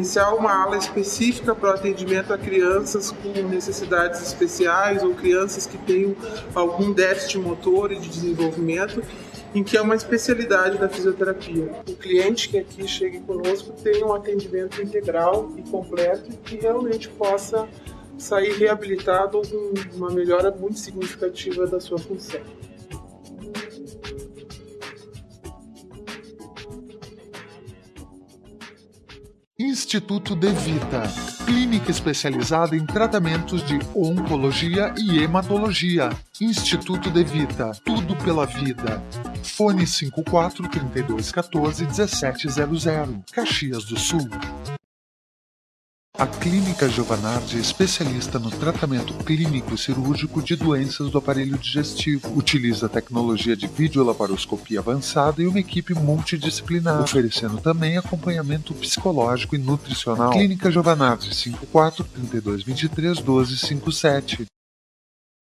iniciar uma ala específica para o atendimento a crianças com necessidades especiais ou crianças que tenham algum déficit motor e de desenvolvimento em que é uma especialidade da fisioterapia. O cliente que aqui chegue conosco tenha um atendimento integral e completo e que realmente possa sair reabilitado com uma melhora muito significativa da sua função. Instituto De Vita, clínica especializada em tratamentos de oncologia e hematologia. Instituto De Vita, tudo pela vida. Fone 54 3214 1700, Caxias do Sul. A Clínica Giovanardi é especialista no tratamento clínico cirúrgico de doenças do aparelho digestivo. Utiliza tecnologia de videolaparoscopia avançada e uma equipe multidisciplinar, oferecendo também acompanhamento psicológico e nutricional. Clínica Giovanardi 54 32 23 12 57.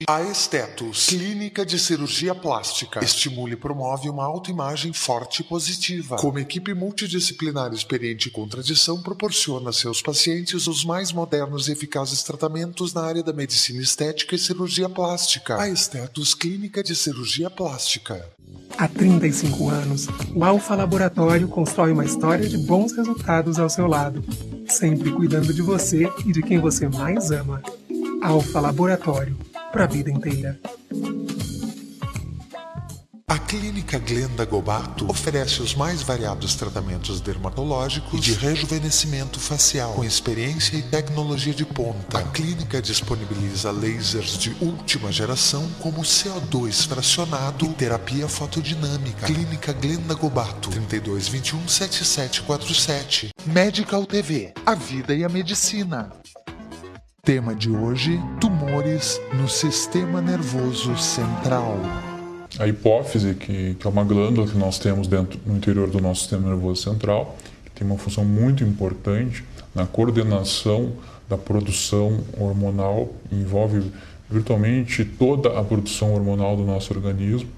A Estetos, clínica de cirurgia plástica, estimula e promove uma autoimagem forte e positiva. Como equipe multidisciplinar experiente com tradição, proporciona a seus pacientes os mais modernos e eficazes tratamentos na área da medicina estética e cirurgia plástica. A Estetos, clínica de cirurgia plástica. Há 35 anos, o Alfa Laboratório constrói uma história de bons resultados ao seu lado, sempre cuidando de você e de quem você mais ama. Alfa Laboratório para a vida inteira. A Clínica Glenda Gobato oferece os mais variados tratamentos dermatológicos e de rejuvenescimento facial, com experiência e tecnologia de ponta. A clínica disponibiliza lasers de última geração, como CO2 fracionado e terapia fotodinâmica. Clínica Glenda Gobato, 3221 7747. Medical TV, a vida e a medicina. Tema de hoje: tumores no sistema nervoso central. A hipófise, que, que, é uma glândula que nós temos dentro no interior do nosso sistema nervoso central, que tem uma função muito importante na coordenação da produção hormonal, envolve virtualmente toda a produção hormonal do nosso organismo.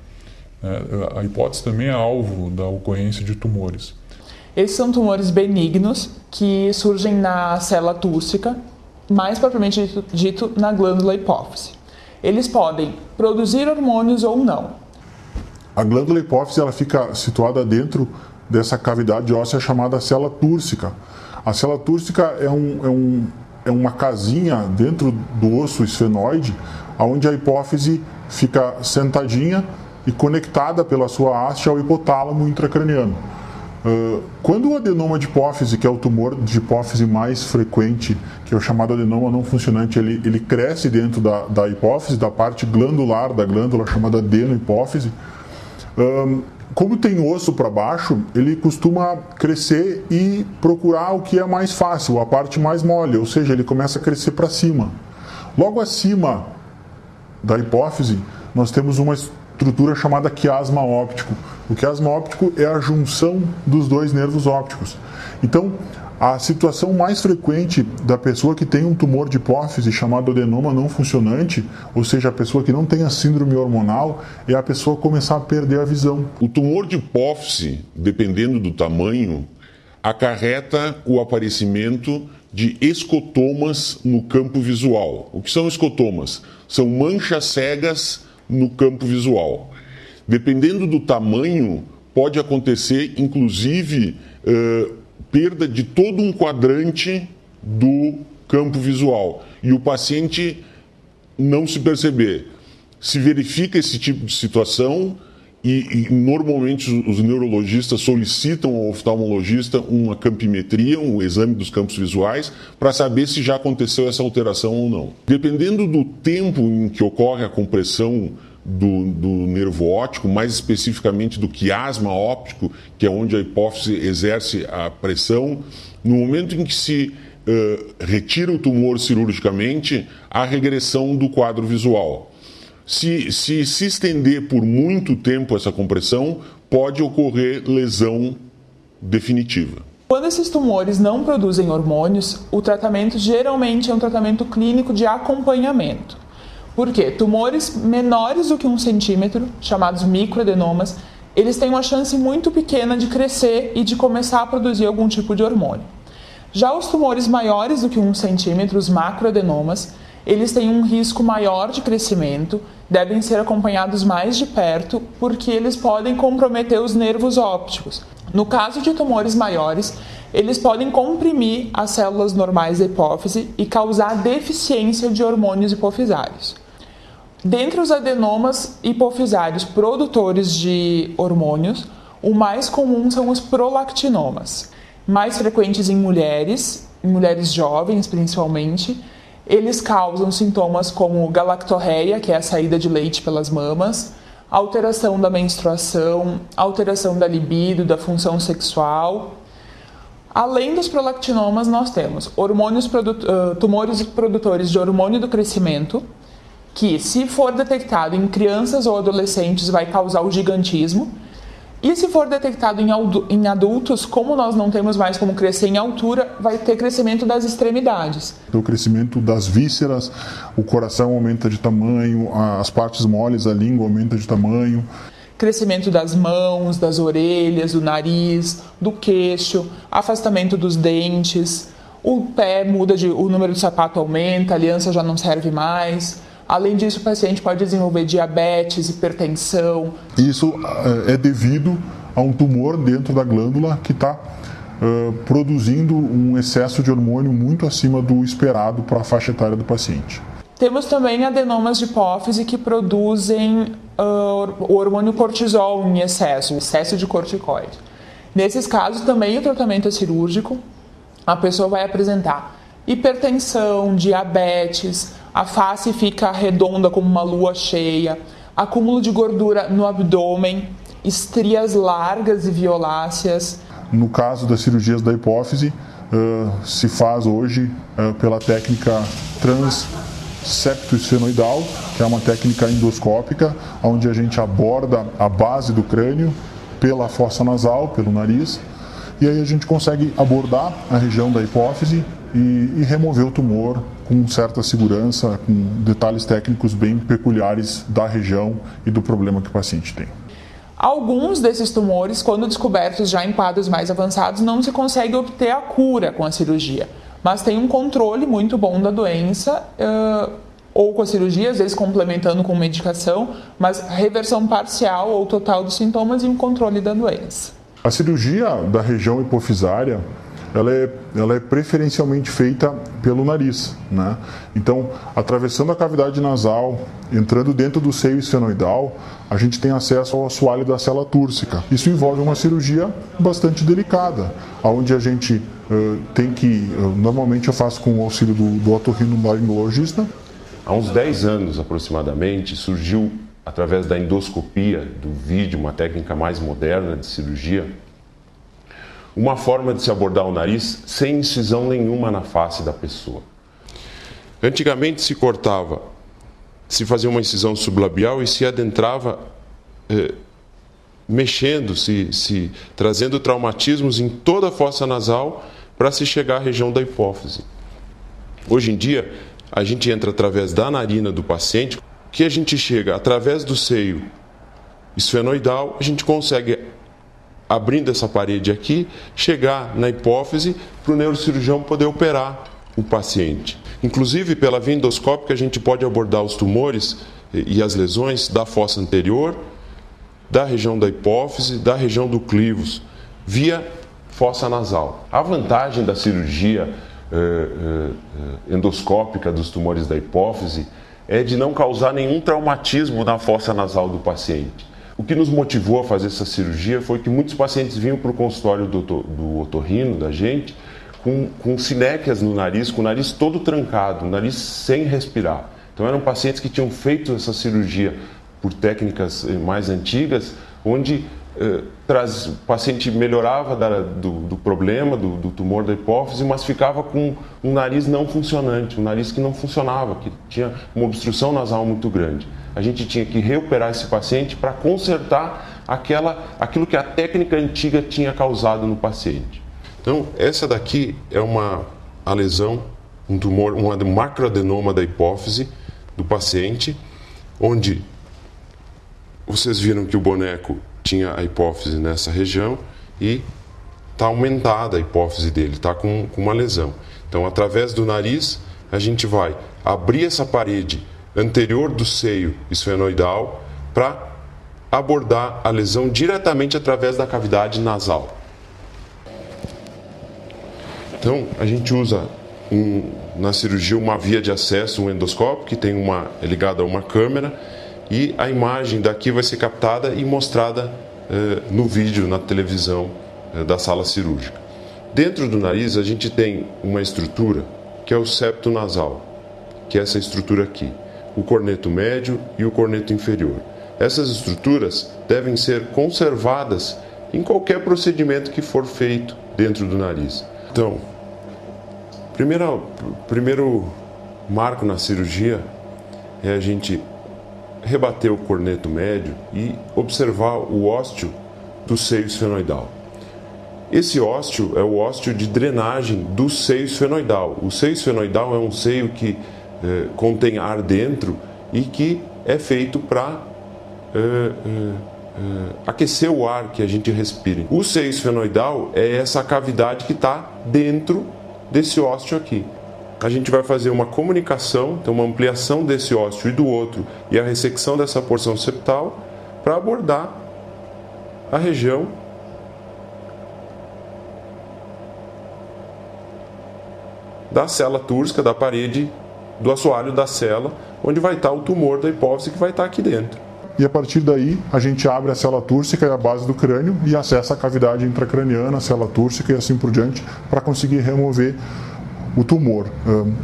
Né? A hipótese também é alvo da ocorrência de tumores. Esses são tumores benignos que surgem na célula túrcica, mais propriamente dito, dito na glândula hipófise. Eles podem produzir hormônios ou não. A glândula hipófise ela fica situada dentro dessa cavidade óssea chamada célula túrcica. A célula túrcica é, um, é, um, é uma casinha dentro do osso esfenoide, onde a hipófise fica sentadinha e conectada pela sua haste ao hipotálamo intracraniano. Uh, quando o adenoma de hipófise, que é o tumor de hipófise mais frequente, que é o chamado adenoma não funcionante, ele, ele cresce dentro da, da hipófise, da parte glandular da glândula chamada adenohipófise. Um, como tem osso para baixo, ele costuma crescer e procurar o que é mais fácil, a parte mais mole, ou seja, ele começa a crescer para cima. Logo acima da hipófise, nós temos uma estrutura chamada quiasma óptico. O quiasma óptico é a junção dos dois nervos ópticos. Então, a situação mais frequente da pessoa que tem um tumor de hipófise chamado adenoma não funcionante, ou seja, a pessoa que não tem a síndrome hormonal, é a pessoa começar a perder a visão. O tumor de hipófise, dependendo do tamanho, acarreta o aparecimento de escotomas no campo visual. O que são escotomas? São manchas cegas no campo visual. Dependendo do tamanho, pode acontecer, inclusive, uh, perda de todo um quadrante do campo visual e o paciente não se perceber. Se verifica esse tipo de situação e, e normalmente os, neurologistas solicitam ao oftalmologista uma campimetria, um exame dos campos visuais, para saber se já aconteceu essa alteração ou não. Dependendo do tempo em que ocorre a compressão do, do, nervo óptico, mais especificamente do quiasma óptico, que é onde a hipófise exerce a pressão. No momento em que se uh, retira o tumor cirurgicamente, há regressão do quadro visual. Se, se se estender por muito tempo essa compressão, pode ocorrer lesão definitiva. Quando esses tumores não produzem hormônios, o tratamento geralmente é um tratamento clínico de acompanhamento. Por quê? Tumores menores do que um centímetro, chamados microadenomas, eles têm uma chance muito pequena de crescer e de começar a produzir algum tipo de hormônio. Já os tumores maiores do que 1 centímetro, os macroadenomas, eles têm um risco maior de crescimento, devem ser acompanhados mais de perto, porque eles podem comprometer os nervos ópticos. No caso de tumores maiores, eles podem comprimir as células normais da hipófise e causar deficiência de hormônios hipofisários. Dentre os adenomas hipofisários produtores de hormônios, o mais comum são os prolactinomas, mais frequentes em mulheres, em mulheres jovens principalmente. Eles causam sintomas como galactorreia, que é a saída de leite pelas mamas, alteração da menstruação, alteração da libido, da função sexual. Além dos prolactinomas, nós temos hormônios tumores produtores de hormônio do crescimento, que, se for detectado em crianças ou adolescentes, vai causar o gigantismo. E se for detectado em adultos, como nós não temos mais como crescer em altura, vai ter crescimento das extremidades. O crescimento das vísceras, o coração aumenta de tamanho, as partes moles, a língua aumenta de tamanho. Crescimento das mãos, das orelhas, do nariz, do queixo, afastamento dos dentes, o pé muda de. o número de sapato aumenta, a aliança já não serve mais Além disso, o paciente pode desenvolver diabetes, hipertensão. Isso eh, é devido a um tumor dentro da glândula que está uh, produzindo um excesso de hormônio muito acima do esperado para a faixa etária do paciente. Temos também adenomas de hipófise que produzem uh, o hormônio cortisol em excesso, excesso de corticoide. Nesses casos, também o tratamento é cirúrgico. A pessoa vai apresentar hipertensão, diabetes, a face fica redonda como uma lua cheia, acúmulo de gordura no abdômen, estrias largas e violáceas. No caso das cirurgias da hipófise, uh, se faz hoje uh, pela técnica transeptoesfenoidal, que é uma técnica endoscópica, onde a gente aborda a base do crânio pela fossa nasal, pelo nariz, e aí a gente consegue abordar a região da hipófise e, e remover o tumor com certa segurança, com detalhes técnicos bem peculiares da região e do problema que o paciente tem. Alguns desses tumores, quando descobertos já em quadros mais avançados, não se consegue obter a cura com a cirurgia, mas tem um controle muito bom da doença, ou com a cirurgia, às vezes complementando com medicação, mas reversão parcial ou total dos sintomas e um controle da doença. A cirurgia da região hipofisária ela é, ela é preferencialmente feita pelo nariz. Né? Então, atravessando a cavidade nasal, entrando dentro do seio esfenoidal, a gente tem acesso ao assoalho da célula túrcica. Isso envolve uma cirurgia bastante delicada, onde a gente uh, tem que, uh, normalmente eu faço com o auxílio do, do otorrinolaringologista. Há uns 10 anos aproximadamente, surgiu através da endoscopia do vídeo, uma técnica mais moderna de cirurgia, uma forma de se abordar o nariz sem incisão nenhuma na face da pessoa. Antigamente se cortava, se fazia uma incisão sublabial e se adentrava eh, mexendo, se, se trazendo traumatismos em toda a fossa nasal para se chegar à região da hipófise. Hoje em dia, a gente entra através da narina do paciente, que a gente chega através do seio esfenoidal, a gente consegue abrindo essa parede aqui, chegar na hipófise para o neurocirurgião poder operar o paciente. Inclusive, pela via endoscópica, a gente pode abordar os tumores e as lesões da fossa anterior, da região da hipófise, da região do clivos, via fossa nasal. A vantagem da cirurgia eh, eh, endoscópica dos tumores da hipófise é de não causar nenhum traumatismo na fossa nasal do paciente. O que nos motivou a fazer essa cirurgia foi que muitos pacientes vinham para o consultório do, do otorrino, da gente, com, com sinéquias no nariz, com o nariz todo trancado, o nariz sem respirar. Então eram pacientes que tinham feito essa cirurgia por técnicas eh, mais antigas, onde eh, traz, o paciente melhorava da, do, do, problema, do, do, tumor da hipófise, mas ficava com um nariz não funcionante, um nariz que não funcionava, que tinha uma obstrução nasal muito grande a gente tinha que reoperar esse paciente para consertar aquela, aquilo que a técnica antiga tinha causado no paciente. Então, essa daqui é uma a lesão, um tumor, um macroadenoma da hipófise do paciente, onde vocês viram que o boneco tinha a hipófise nessa região e tá aumentada a hipófise dele, está com, com uma lesão. Então, através do nariz, a gente vai abrir essa parede anterior do seio esfenoidal para abordar a lesão diretamente através da cavidade nasal. Então, a gente usa um, na cirurgia uma via de acesso, um endoscópio, que tem uma, é ligado a uma câmera, e a imagem daqui vai ser captada e mostrada eh, no vídeo, na televisão eh, da sala cirúrgica. Dentro do nariz, a gente tem uma estrutura que é o septo nasal, que é essa estrutura aqui, o corneto médio e o corneto inferior. Essas estruturas devem ser conservadas em qualquer procedimento que for feito dentro do nariz. Então, primeiro, primeiro marco na cirurgia é a gente rebater o corneto médio e observar o ósteo do seio esfenoidal. Esse ósteo é o ósteo de drenagem do seio esfenoidal. O seio esfenoidal é um seio que eh, contém ar dentro e que é feito para eh, eh, eh, aquecer o ar que a gente respira. O seio esfenoidal é essa cavidade que está dentro desse ósteo aqui. A gente vai fazer uma comunicação, então uma ampliação desse ósteo e do outro e a ressecção dessa porção septal para abordar a região da célula túrcica, da parede do assoalho da célula, onde vai estar o tumor da hipófise que vai estar aqui dentro. E a partir daí, a gente abre a célula túrcica e a base do crânio e acessa a cavidade intracraniana, a célula túrcica e assim por diante, para conseguir remover o tumor.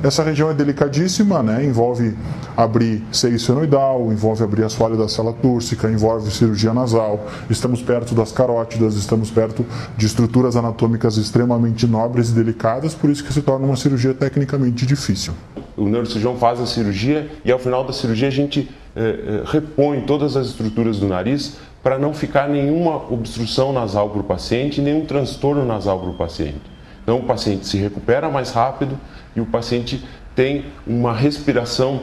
Essa região é delicadíssima, né? envolve abrir seio esfenoidal, envolve abrir assoalho da célula túrcica, envolve cirurgia nasal. Estamos perto das carótidas, estamos perto de estruturas anatômicas extremamente nobres e delicadas, por isso que se torna uma cirurgia tecnicamente difícil. O neurocirurgião faz a cirurgia e ao final da cirurgia a gente eh, eh repõe todas as estruturas do nariz para não ficar nenhuma obstrução nasal para o paciente, nenhum transtorno nasal para o paciente. Então o paciente se recupera mais rápido e o paciente tem uma respiração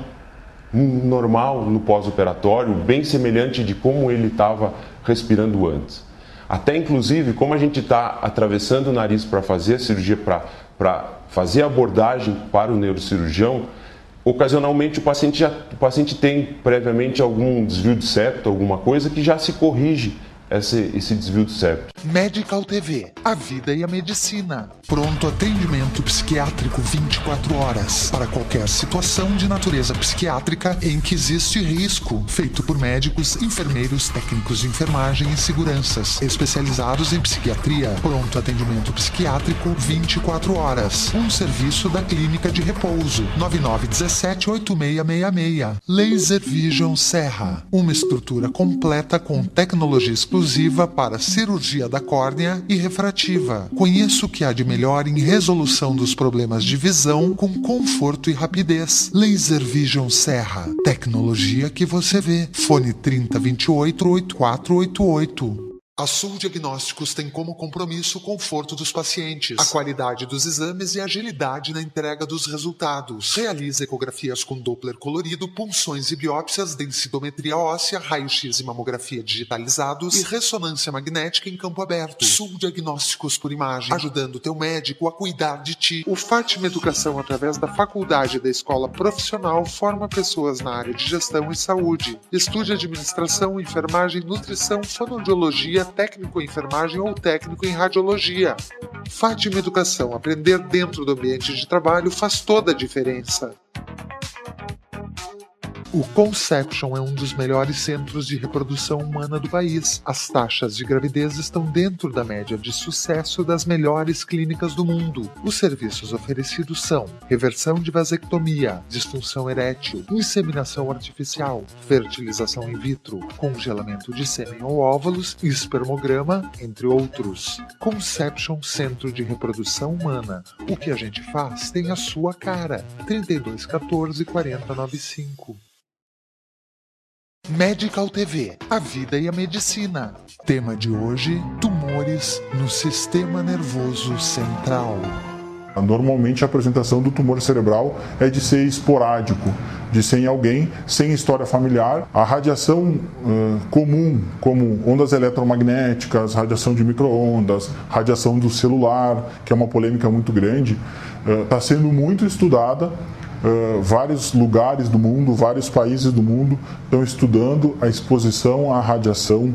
normal no pós-operatório, bem semelhante de como ele estava respirando antes. Até inclusive, como a gente está atravessando o nariz para fazer a cirurgia, para fazer a abordagem para o neurocirurgião, ocasionalmente o paciente, já, o paciente tem previamente algum desvio de septo, alguma coisa que já se corrige esse, esse desvio de septo. Medical TV, a vida e a medicina. Pronto atendimento psiquiátrico 24 horas para qualquer situação de natureza psiquiátrica em que existe risco, feito por médicos, enfermeiros, técnicos de enfermagem e seguranças, especializados em psiquiatria. Pronto atendimento psiquiátrico 24 horas. Um serviço da Clínica de Repouso 9917 8666. Laser Vision Serra, uma estrutura completa com tecnologia exclusiva exclusiva para cirurgia da córnea e refrativa. Conheça o que há de melhor em resolução dos problemas de visão com conforto e rapidez. Laser Vision Serra. Tecnologia que você vê. Fone 3028 8488. A Sul Diagnósticos tem como compromisso o conforto dos pacientes, a qualidade dos exames e a agilidade na entrega dos resultados. Realiza ecografias com Doppler colorido, punções e biópsias, densitometria óssea, raio-x e mamografia digitalizados e ressonância magnética em campo aberto. Sul Diagnósticos por imagem, ajudando teu médico a cuidar de ti. O Fátima Educação, através da faculdade da escola profissional, forma pessoas na área de gestão e saúde. Estude administração, enfermagem, nutrição, fonoaudiologia técnico em enfermagem ou técnico em radiologia. Fátima Educação, aprender dentro do ambiente de trabalho faz toda a diferença. O Conception é um dos melhores centros de reprodução humana do país. As taxas de gravidez estão dentro da média de sucesso das melhores clínicas do mundo. Os serviços oferecidos são reversão de vasectomia, disfunção erétil, inseminação artificial, fertilização in vitro, congelamento de sêmen ou óvulos, espermograma, entre outros. Conception Centro de Reprodução Humana. O que a gente faz tem a sua cara. 3214 4095 Medical TV, a vida e a medicina. Tema de hoje: tumores no sistema nervoso central. Normalmente a apresentação do tumor cerebral é de ser esporádico, de ser em alguém sem história familiar. A radiação uh, comum, como ondas eletromagnéticas, radiação de microondas, radiação do celular, que é uma polêmica muito grande, está uh, sendo muito estudada. Uh, vários lugares do mundo, vários países do mundo estão estudando a exposição à radiação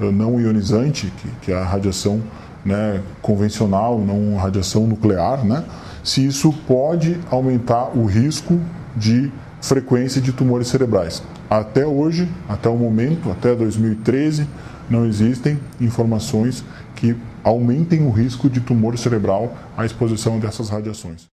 não ionizante, que, que é a radiação né, convencional, não radiação nuclear, né, se isso pode aumentar o risco de frequência de tumores cerebrais. Até hoje, até o momento, até 2013, não existem informações que aumentem o risco de tumor cerebral à exposição dessas radiações.